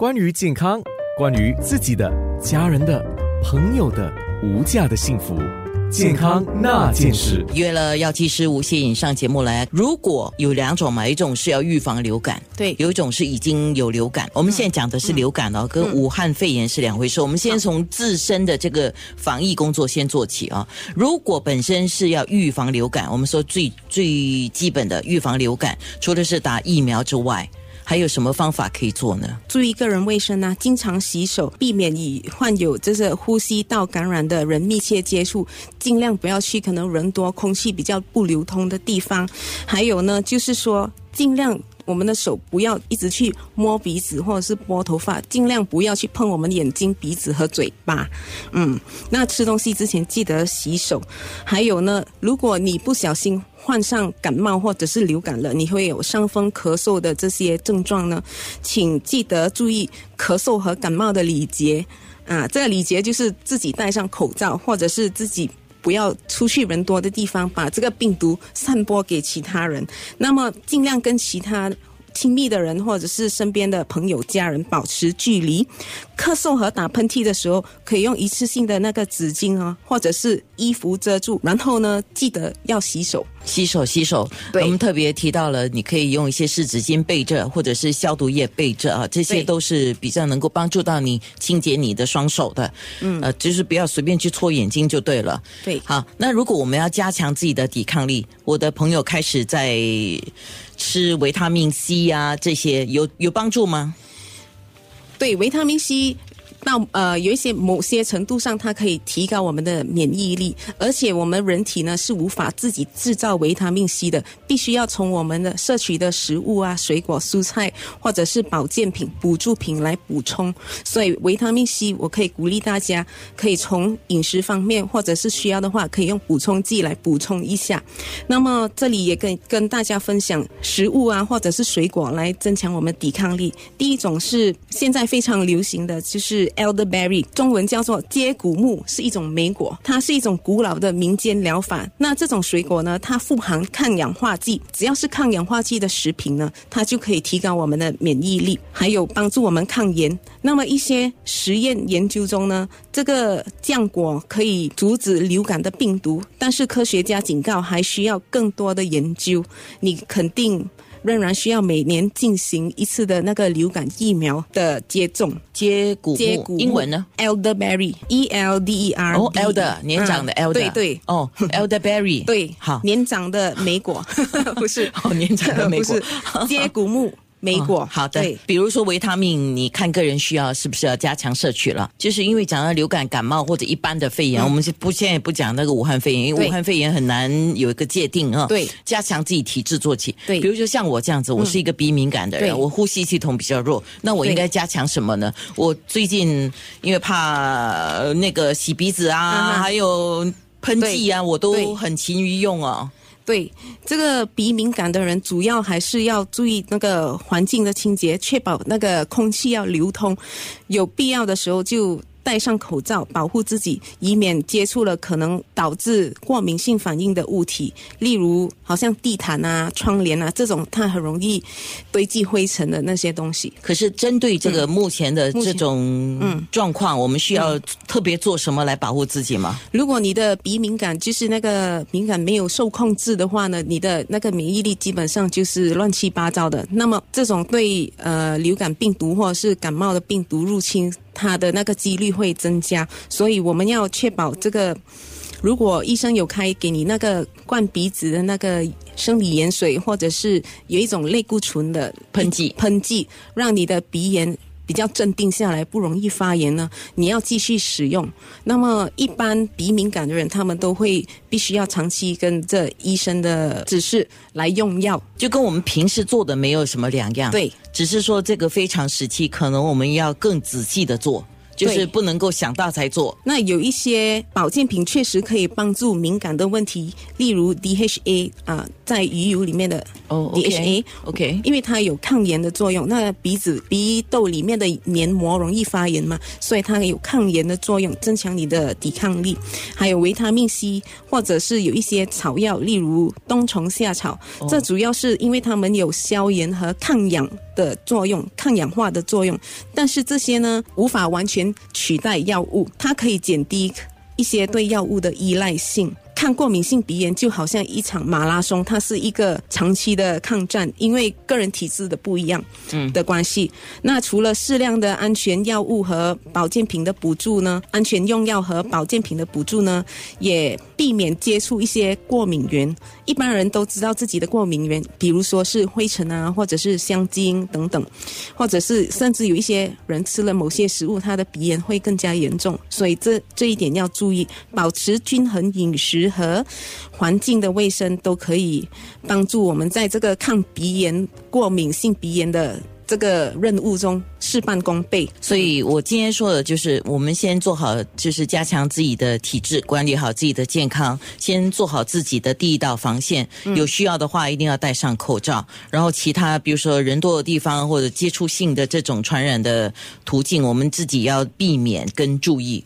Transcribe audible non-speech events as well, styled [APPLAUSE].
关于健康，关于自己的、家人的、朋友的无价的幸福，健康那件事。约了药剂师吴谢颖上节目来。如果有两种嘛，一种是要预防流感，对有一种是已经有流感。我们现在讲的是流感哦，跟武汉肺炎是两回事。我们先从自身的这个防疫工作先做起啊。如果本身是要预防流感，我们说最最基本的预防流感，除了是打疫苗之外，还有什么方法可以做呢？注意个人卫生啊，经常洗手，避免与患有就是呼吸道感染的人密切接触，尽量不要去可能人多、空气比较不流通的地方。还有呢，就是说尽量。我们的手不要一直去摸鼻子或者是拨头发，尽量不要去碰我们眼睛、鼻子和嘴巴。嗯，那吃东西之前记得洗手。还有呢，如果你不小心患上感冒或者是流感了，你会有伤风、咳嗽的这些症状呢，请记得注意咳嗽和感冒的礼节。啊，这个礼节就是自己戴上口罩，或者是自己不要出去人多的地方，把这个病毒散播给其他人。那么尽量跟其他亲密的人或者是身边的朋友、家人保持距离。咳嗽和打喷嚏的时候，可以用一次性的那个纸巾啊，或者是衣服遮住。然后呢，记得要洗手。洗手，洗手。对我们特别提到了，你可以用一些湿纸巾备着，或者是消毒液备着啊，这些都是比较能够帮助到你清洁你的双手的。嗯，呃，就是不要随便去搓眼睛就对了。对好，那如果我们要加强自己的抵抗力，我的朋友开始在吃维他命 C 啊、这些有有帮助吗？对，维他命 C 到呃有一些某些程度上，它可以提高我们的免疫力，而且我们人体呢是无法自己制造维他命 C 的，必须要从我们的摄取的食物啊、水果、蔬菜或者是保健品、补助品来补充。所以维他命 C，我可以鼓励大家可以从饮食方面，或者是需要的话，可以用补充剂来补充一下。那么这里也跟跟大家分享食物啊，或者是水果来增强我们抵抗力。第一种是现在非常流行的就是 elderberry，中文叫做接骨木，是一种莓果，它是一种古老的民间疗法。那这种水果呢，它富含抗氧化剂，只要是抗氧化剂的食品呢，它就可以提高我们的免疫力，还有帮助我们抗炎。那么一些实验研究中呢，这个浆果可以阻止流感的病毒，但是科学家警告还需要更多的研究。你肯定仍然需要每年进行一次的那个流感疫苗的接种。接骨接骨木英文呢？elderberry，e l d e r，哦，elder 年长的啊 elder，对。对。哦，elderberry，对，好，年长的莓果 [LAUGHS] 不是。哦年长的莓果 [LAUGHS] 接骨木莓果、哦好的，比如说维他命，你看个人需要是不是要加强摄取了？就是因为讲到流感、感冒或者一般的肺炎，我们是不现在不讲那个武汉肺炎，因为武汉肺炎很难有一个界定啊。对。加强自己体质做起。对。比如说像我这样子，我是一个鼻敏感的人，对。我呼吸系统比较弱，那我应该加强什么呢？我最近因为怕呃那个洗鼻子啊，啊还有喷剂啊，我都很勤于用哦。对，这个鼻敏感的人，主要还是要注意那个环境的清洁，确保那个空气要流通。有必要的时候就戴上口罩，保护自己，以免接触了可能导致过敏性反应的物体，例如好像地毯啊、窗帘啊这种，它很容易堆积灰尘的那些东西。可是针对这个目前的这种嗯状况，我们需要特别做什么来保护自己吗？如果你的鼻敏感就是那个敏感没有受控制的话呢，你的那个免疫力基本上就是乱七八糟的。那么这种对呃流感病毒或者是感冒的病毒入侵，它的那个几率会增加。所以我们要确保这个，如果医生有开给你那个灌鼻子的那个生理盐水，或者是有一种类固醇的喷剂喷剂，让你的鼻炎比较镇定下来，不容易发炎呢，你要继续使用。那么一般鼻敏感的人，他们都会必须要长期跟着医生的指示来用药。就跟我们平时做的没有什么两样，对，只是说这个非常时期，可能我们要更仔细的做，就是不能够想到才做。那有一些保健品确实可以帮助敏感的问题，例如 DHA 啊、在鱼油里面的哦 DHA，、OK，因为它有抗炎的作用。那鼻子鼻窦里面的黏膜容易发炎嘛，所以它有抗炎的作用，增强你的抵抗力。还有维他命 C，或者是有一些草药，例如冬虫夏草，这主要是因为它们有消炎和抗氧的作用、抗氧化的作用，但是这些呢无法完全取代药物，它可以减低一些对药物的依赖性。抗过敏性鼻炎就好像一场马拉松，它是一个长期的抗战，因为个人体质的不一样，嗯的关系。那除了适量的安全药物和保健品的补助呢，安全用药和保健品的补助呢，也避免接触一些过敏源。一般人都知道自己的过敏源，比如说是灰尘啊，或者是香精等等，或者是甚至有一些人吃了某些食物，他的鼻炎会更加严重。所以这这一点要注意，保持均衡饮食。和环境的卫生都可以帮助我们在这个抗鼻炎、过敏性鼻炎的这个任务中事半功倍。所以我今天说的就是，我们先做好，就是加强自己的体质，管理好自己的健康，先做好自己的第一道防线。有需要的话，一定要戴上口罩。然后其他，比如说人多的地方或者接触性的这种传染的途径，我们自己要避免跟注意。